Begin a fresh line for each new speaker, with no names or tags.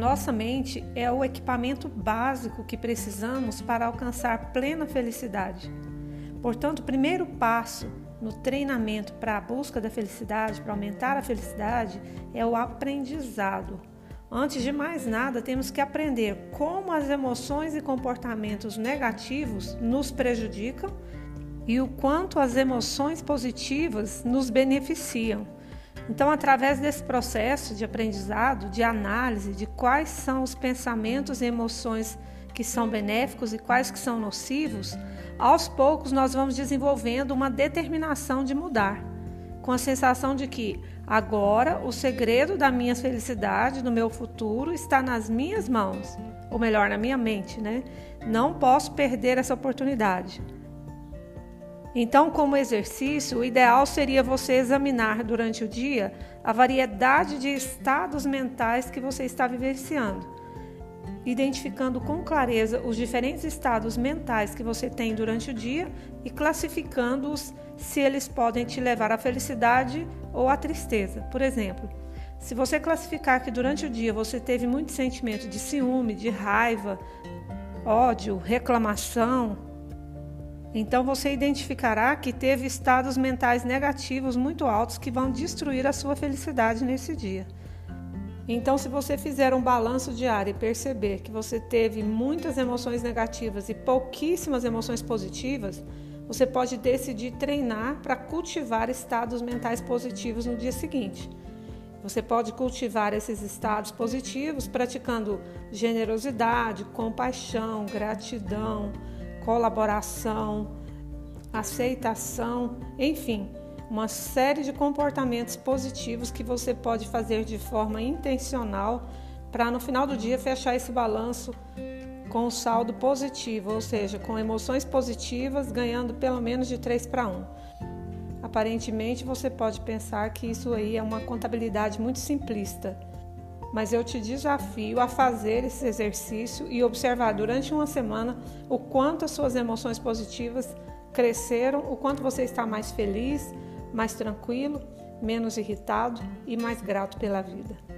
nossa mente é o equipamento básico que precisamos para alcançar plena felicidade. Portanto, o primeiro passo no treinamento para a busca da felicidade, para aumentar a felicidade, é o aprendizado. Antes de mais nada, temos que aprender como as emoções e comportamentos negativos nos prejudicam e o quanto as emoções positivas nos beneficiam. Então, através desse processo de aprendizado, de análise de quais são os pensamentos e emoções que são benéficos e quais que são nocivos, aos poucos nós vamos desenvolvendo uma determinação de mudar, com a sensação de que agora o segredo da minha felicidade, do meu futuro, está nas minhas mãos, ou melhor, na minha mente, né? Não posso perder essa oportunidade. Então, como exercício, o ideal seria você examinar durante o dia a variedade de estados mentais que você está vivenciando, identificando com clareza os diferentes estados mentais que você tem durante o dia e classificando-os se eles podem te levar à felicidade ou à tristeza. Por exemplo, se você classificar que durante o dia você teve muito sentimento de ciúme, de raiva, ódio, reclamação, então você identificará que teve estados mentais negativos muito altos que vão destruir a sua felicidade nesse dia. Então, se você fizer um balanço diário e perceber que você teve muitas emoções negativas e pouquíssimas emoções positivas, você pode decidir treinar para cultivar estados mentais positivos no dia seguinte. Você pode cultivar esses estados positivos praticando generosidade, compaixão, gratidão colaboração, aceitação, enfim, uma série de comportamentos positivos que você pode fazer de forma intencional para no final do dia fechar esse balanço com o saldo positivo, ou seja, com emoções positivas, ganhando pelo menos de 3 para 1. Aparentemente, você pode pensar que isso aí é uma contabilidade muito simplista mas eu te desafio a fazer esse exercício e observar durante uma semana o quanto as suas emoções positivas cresceram, o quanto você está mais feliz, mais tranquilo, menos irritado e mais grato pela vida.